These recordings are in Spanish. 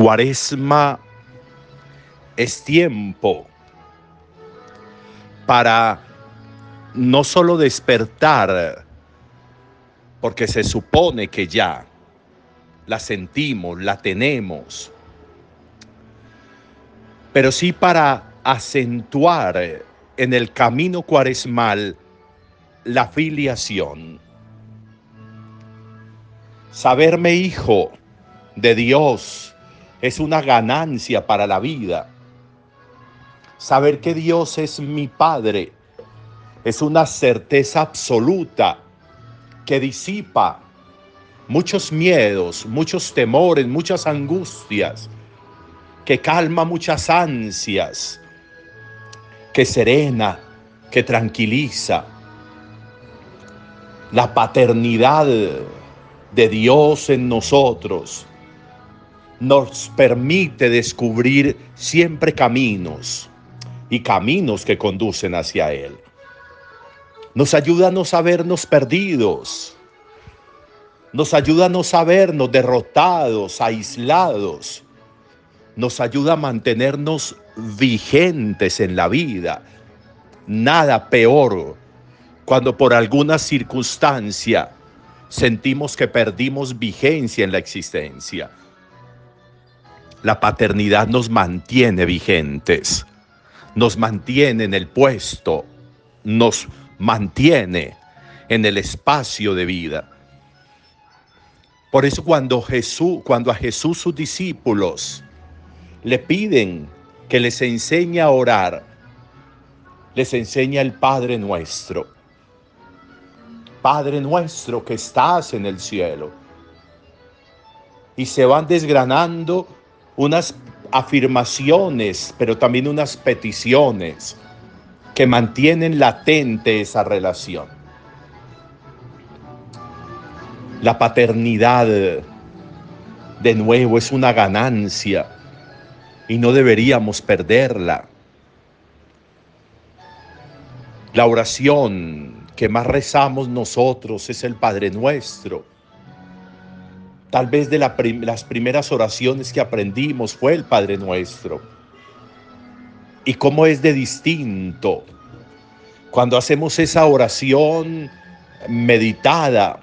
Cuaresma es tiempo para no solo despertar, porque se supone que ya la sentimos, la tenemos, pero sí para acentuar en el camino cuaresmal la filiación. Saberme hijo de Dios es una ganancia para la vida. Saber que Dios es mi Padre es una certeza absoluta que disipa muchos miedos, muchos temores, muchas angustias, que calma muchas ansias, que serena, que tranquiliza. La paternidad de Dios en nosotros nos permite descubrir siempre caminos y caminos que conducen hacia Él. Nos ayuda a no sabernos perdidos. Nos ayuda a no sabernos derrotados, aislados. Nos ayuda a mantenernos vigentes en la vida. Nada peor cuando por alguna circunstancia sentimos que perdimos vigencia en la existencia. La paternidad nos mantiene vigentes nos mantiene en el puesto, nos mantiene en el espacio de vida. Por eso cuando Jesús, cuando a Jesús sus discípulos le piden que les enseñe a orar, les enseña el Padre nuestro. Padre nuestro que estás en el cielo. Y se van desgranando unas afirmaciones, pero también unas peticiones que mantienen latente esa relación. La paternidad, de nuevo, es una ganancia y no deberíamos perderla. La oración que más rezamos nosotros es el Padre Nuestro Tal vez de las primeras oraciones que aprendimos fue el Padre Nuestro. Y cómo es de distinto cuando hacemos esa oración meditada,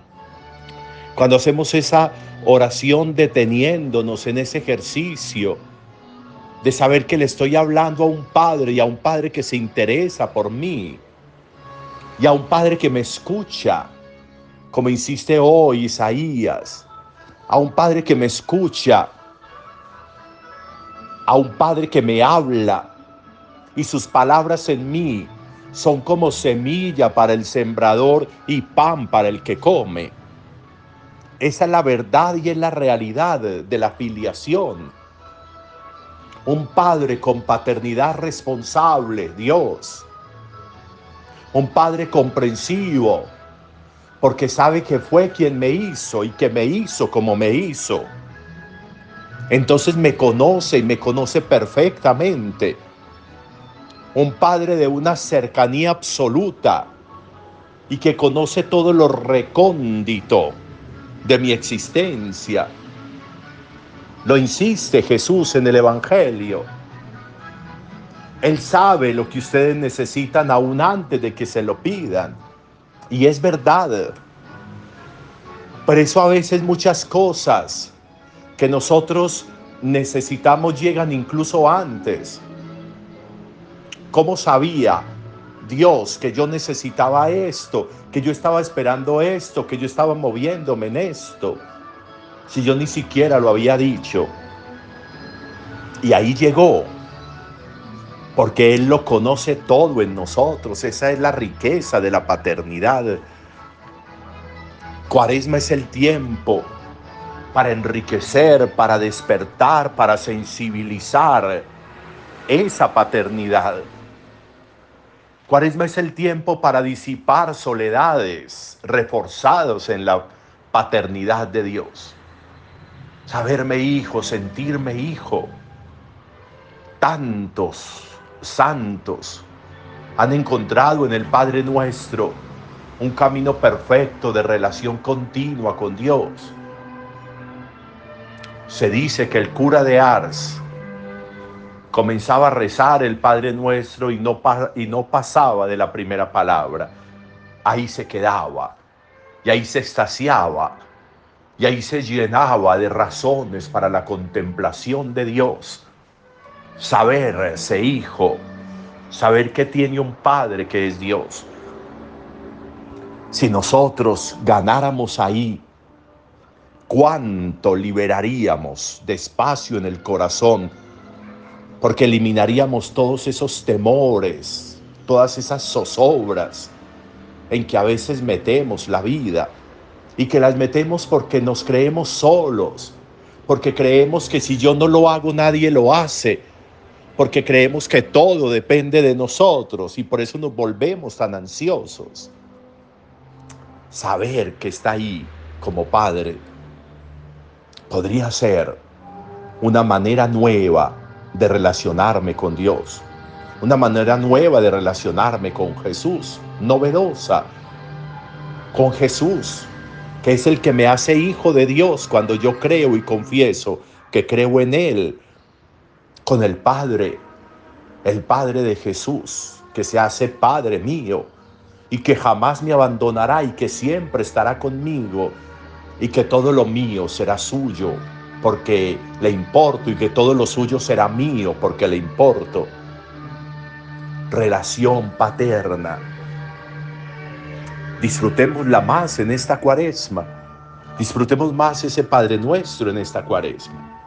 cuando hacemos esa oración deteniéndonos en ese ejercicio de saber que le estoy hablando a un Padre y a un Padre que se interesa por mí y a un Padre que me escucha, como insiste hoy Isaías a un Padre que me escucha, a un Padre que me habla y sus palabras en mí son como semilla para el sembrador y pan para el que come. Esa es la verdad y es la realidad de la filiación. Un padre con paternidad responsable, Dios. Un padre comprensivo, porque sabe que fue quien me hizo y que me hizo como me hizo. Entonces me conoce y me conoce perfectamente. Un padre de una cercanía absoluta y que conoce todo lo recóndito de mi existencia. Lo insiste Jesús en el Evangelio. Él sabe lo que ustedes necesitan aún antes de que se lo pidan. Y es verdad. Por eso a veces muchas cosas que nosotros necesitamos llegan incluso antes. ¿Cómo sabía Dios que yo necesitaba esto, que yo estaba esperando esto, que yo estaba moviéndome en esto? Si yo ni siquiera lo había dicho. Y ahí llegó porque Él lo conoce todo en nosotros. Esa es la riqueza de la paternidad. Cuaresma es el tiempo para enriquecer, para despertar, para sensibilizar esa paternidad. Cuaresma es el tiempo para disipar soledades reforzados en la paternidad de Dios. Saberme hijo, sentirme hijo. Tantos santos han encontrado en el Padre nuestro un camino perfecto de relación continua con Dios. Se dice que el cura de Ars comenzaba a rezar el Padre Nuestro y no, pasaba de la primera palabra. Ahí se quedaba y ahí se extasiaba y ahí se llenaba de razones para la contemplación de Dios. Saberse hijo, saber que tiene un Padre que es Dios. Si nosotros ganáramos ahí, ¿cuánto liberaríamos de espacio en el corazón? Porque eliminaríamos todos esos temores, todas esas zozobras en que a veces metemos la vida y que las metemos porque nos creemos solos, porque creemos que si yo no lo hago nadie lo hace, porque creemos que todo depende de nosotros y por eso nos volvemos tan ansiosos. Saber que está ahí como Padre podría ser una manera nueva de relacionarme con Dios, una manera nueva de relacionarme con Jesús, novedosa, con Jesús, que es el que me hace hijo de Dios cuando yo creo y confieso que creo en Él, con el Padre, el Padre de Jesús, que se hace Padre mío y que jamás me abandonará y que siempre estará conmigo y que todo lo mío será suyo porque le importo y que todo lo suyo será mío porque le importo. Relación paterna Disfrutémosla más en esta cuaresma. Disfrutemos más ese Padre nuestro en esta cuaresma.